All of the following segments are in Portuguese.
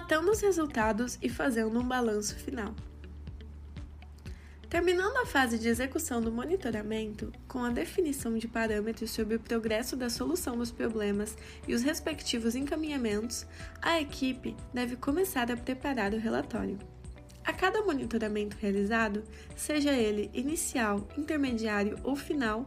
relatando os resultados e fazendo um balanço final. Terminando a fase de execução do monitoramento, com a definição de parâmetros sobre o progresso da solução dos problemas e os respectivos encaminhamentos, a equipe deve começar a preparar o relatório. A cada monitoramento realizado, seja ele inicial, intermediário ou final,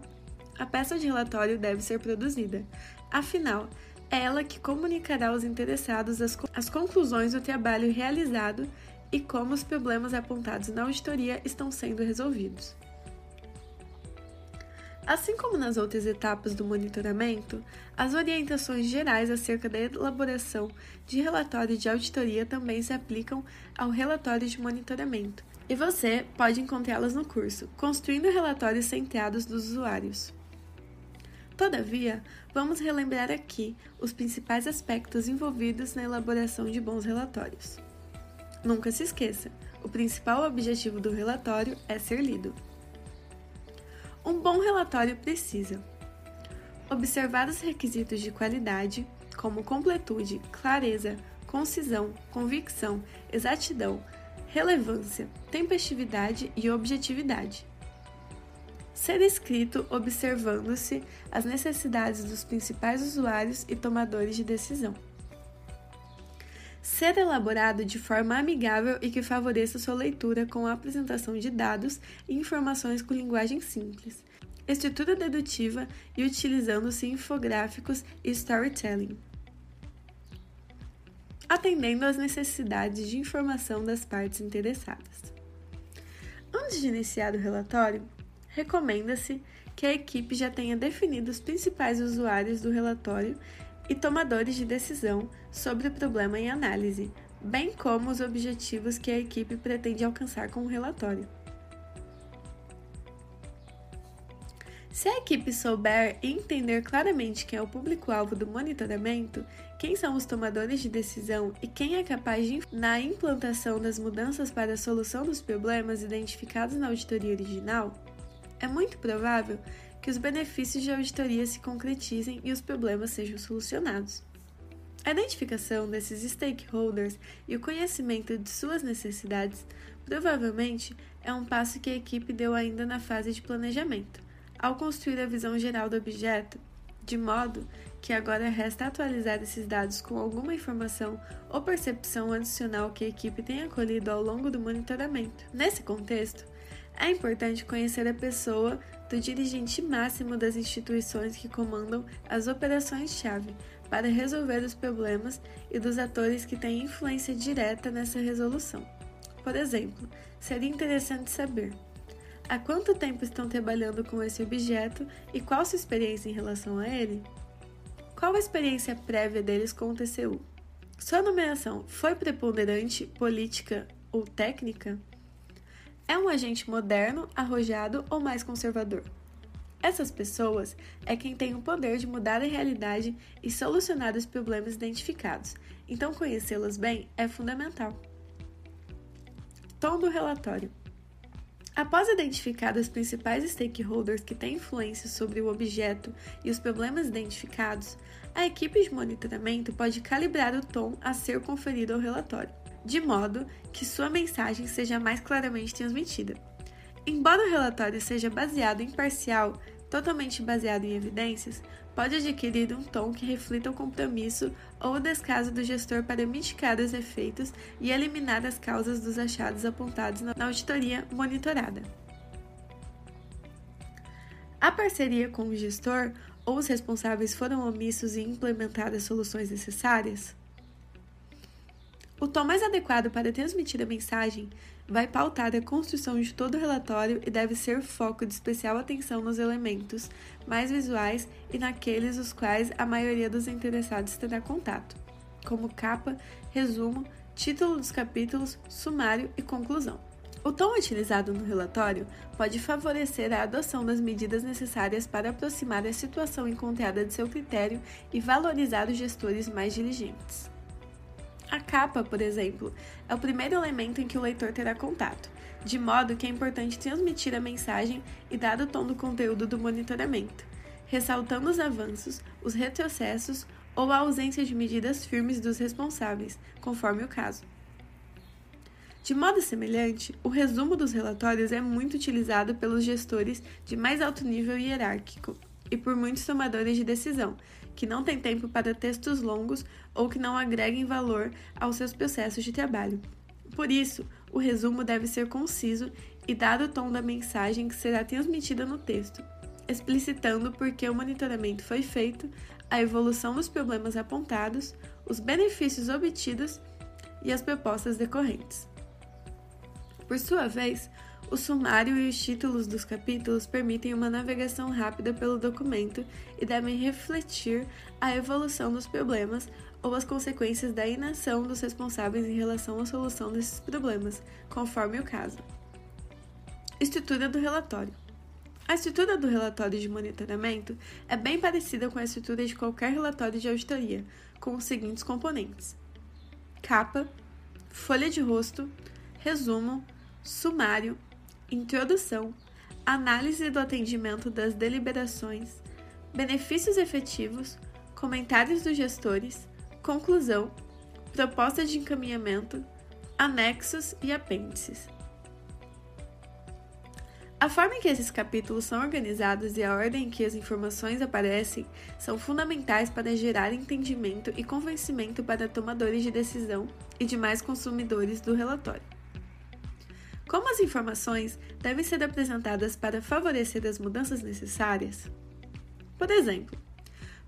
a peça de relatório deve ser produzida. Afinal, ela que comunicará aos interessados as, as conclusões do trabalho realizado e como os problemas apontados na auditoria estão sendo resolvidos. Assim como nas outras etapas do monitoramento, as orientações gerais acerca da elaboração de relatório de auditoria também se aplicam ao relatório de monitoramento, e você pode encontrá-las no curso Construindo Relatórios Centrados dos Usuários. Todavia, vamos relembrar aqui os principais aspectos envolvidos na elaboração de bons relatórios. Nunca se esqueça: o principal objetivo do relatório é ser lido. Um bom relatório precisa observar os requisitos de qualidade, como completude, clareza, concisão, convicção, exatidão, relevância, tempestividade e objetividade. Ser escrito observando-se as necessidades dos principais usuários e tomadores de decisão ser elaborado de forma amigável e que favoreça sua leitura com a apresentação de dados e informações com linguagem simples, estrutura dedutiva e utilizando-se infográficos e storytelling. Atendendo às necessidades de informação das partes interessadas. Antes de iniciar o relatório, recomenda-se que a equipe já tenha definido os principais usuários do relatório e tomadores de decisão sobre o problema em análise, bem como os objetivos que a equipe pretende alcançar com o relatório. Se a equipe souber e entender claramente quem é o público-alvo do monitoramento, quem são os tomadores de decisão e quem é capaz de na implantação das mudanças para a solução dos problemas identificados na auditoria original, é muito provável que os benefícios de auditoria se concretizem e os problemas sejam solucionados. A identificação desses stakeholders e o conhecimento de suas necessidades provavelmente é um passo que a equipe deu ainda na fase de planejamento, ao construir a visão geral do objeto, de modo que agora resta atualizar esses dados com alguma informação ou percepção adicional que a equipe tenha colhido ao longo do monitoramento. Nesse contexto, é importante conhecer a pessoa do dirigente máximo das instituições que comandam as operações-chave para resolver os problemas e dos atores que têm influência direta nessa resolução. Por exemplo, seria interessante saber há quanto tempo estão trabalhando com esse objeto e qual sua experiência em relação a ele? Qual a experiência prévia deles com o TCU? Sua nomeação foi preponderante, política ou técnica? É um agente moderno, arrojado ou mais conservador? Essas pessoas é quem tem o poder de mudar a realidade e solucionar os problemas identificados, então conhecê-las bem é fundamental. Tom do relatório. Após identificar os principais stakeholders que têm influência sobre o objeto e os problemas identificados, a equipe de monitoramento pode calibrar o tom a ser conferido ao relatório de modo que sua mensagem seja mais claramente transmitida. Embora o relatório seja baseado em parcial, totalmente baseado em evidências, pode adquirir um tom que reflita o compromisso ou o descaso do gestor para mitigar os efeitos e eliminar as causas dos achados apontados na auditoria monitorada. A parceria com o gestor ou os responsáveis foram omissos em implementar as soluções necessárias? O tom mais adequado para transmitir a mensagem vai pautar a construção de todo o relatório e deve ser foco de especial atenção nos elementos mais visuais e naqueles os quais a maioria dos interessados terá contato, como capa, resumo, título dos capítulos, sumário e conclusão. O tom utilizado no relatório pode favorecer a adoção das medidas necessárias para aproximar a situação encontrada de seu critério e valorizar os gestores mais diligentes. A capa, por exemplo, é o primeiro elemento em que o leitor terá contato, de modo que é importante transmitir a mensagem e dar o tom do conteúdo do monitoramento, ressaltando os avanços, os retrocessos ou a ausência de medidas firmes dos responsáveis, conforme o caso. De modo semelhante, o resumo dos relatórios é muito utilizado pelos gestores de mais alto nível hierárquico e por muitos tomadores de decisão, que não têm tempo para textos longos ou que não agreguem valor aos seus processos de trabalho. Por isso, o resumo deve ser conciso e dar o tom da mensagem que será transmitida no texto, explicitando por que o monitoramento foi feito, a evolução dos problemas apontados, os benefícios obtidos e as propostas decorrentes. Por sua vez, o sumário e os títulos dos capítulos permitem uma navegação rápida pelo documento e devem refletir a evolução dos problemas ou as consequências da inação dos responsáveis em relação à solução desses problemas, conforme o caso. Estrutura do relatório. A estrutura do relatório de monitoramento é bem parecida com a estrutura de qualquer relatório de auditoria, com os seguintes componentes: capa, folha de rosto, resumo, sumário, introdução, análise do atendimento das deliberações, benefícios efetivos, comentários dos gestores, conclusão, proposta de encaminhamento, anexos e apêndices. A forma em que esses capítulos são organizados e a ordem em que as informações aparecem são fundamentais para gerar entendimento e convencimento para tomadores de decisão e demais consumidores do relatório. Como as informações devem ser apresentadas para favorecer as mudanças necessárias? Por exemplo,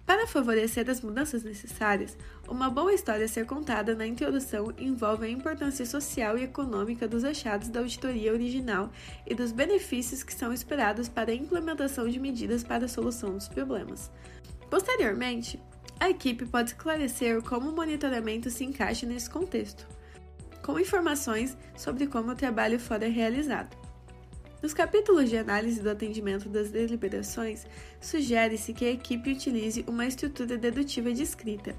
para favorecer as mudanças necessárias, uma boa história a ser contada na introdução envolve a importância social e econômica dos achados da auditoria original e dos benefícios que são esperados para a implementação de medidas para a solução dos problemas. Posteriormente, a equipe pode esclarecer como o monitoramento se encaixa nesse contexto, com informações sobre como o trabalho fora realizado. Nos capítulos de análise do atendimento das deliberações, sugere-se que a equipe utilize uma estrutura dedutiva de escrita,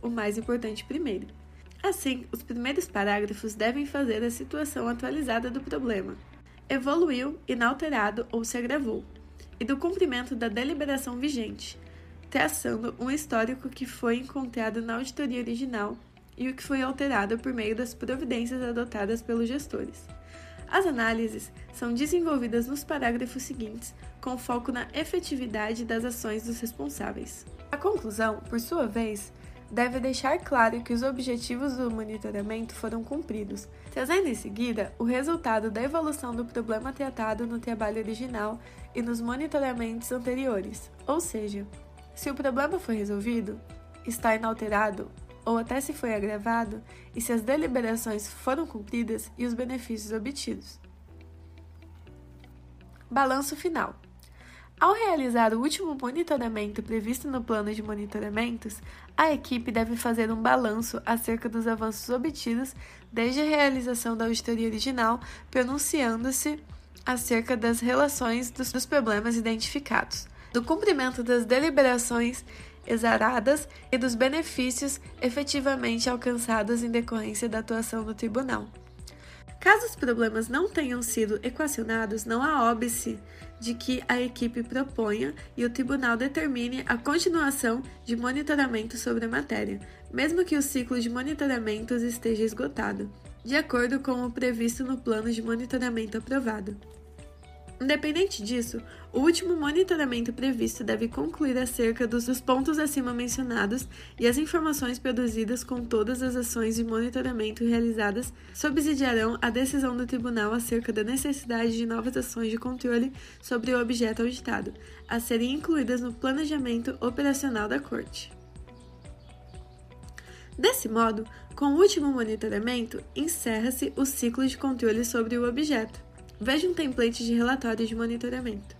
o mais importante primeiro. Assim, os primeiros parágrafos devem fazer a situação atualizada do problema. Evoluiu, inalterado ou se agravou, e do cumprimento da deliberação vigente, traçando um histórico que foi encontrado na auditoria original e o que foi alterado por meio das providências adotadas pelos gestores. As análises são desenvolvidas nos parágrafos seguintes, com foco na efetividade das ações dos responsáveis. A conclusão, por sua vez, deve deixar claro que os objetivos do monitoramento foram cumpridos, trazendo em seguida o resultado da evolução do problema tratado no trabalho original e nos monitoramentos anteriores. Ou seja, se o problema foi resolvido, está inalterado ou até se foi agravado e se as deliberações foram cumpridas e os benefícios obtidos. Balanço final. Ao realizar o último monitoramento previsto no plano de monitoramentos, a equipe deve fazer um balanço acerca dos avanços obtidos desde a realização da auditoria original, pronunciando-se acerca das relações dos, problemas identificados, do cumprimento das deliberações exaradas e dos benefícios efetivamente alcançados em decorrência da atuação do tribunal. Caso os problemas não tenham sido equacionados, não há óbice de que a equipe proponha e o tribunal determine a continuação de monitoramento sobre a matéria, mesmo que o ciclo de monitoramentos esteja esgotado, de acordo com o previsto no plano de monitoramento aprovado. Independente disso, o último monitoramento previsto deve concluir acerca dos, dos pontos acima mencionados e as informações produzidas com todas as ações de monitoramento realizadas subsidiarão a decisão do tribunal acerca da necessidade de novas ações de controle sobre o objeto auditado, a serem incluídas no planejamento operacional da Corte. Desse modo, com o último monitoramento, encerra-se o ciclo de controle sobre o objeto. Veja um template de relatório de monitoramento.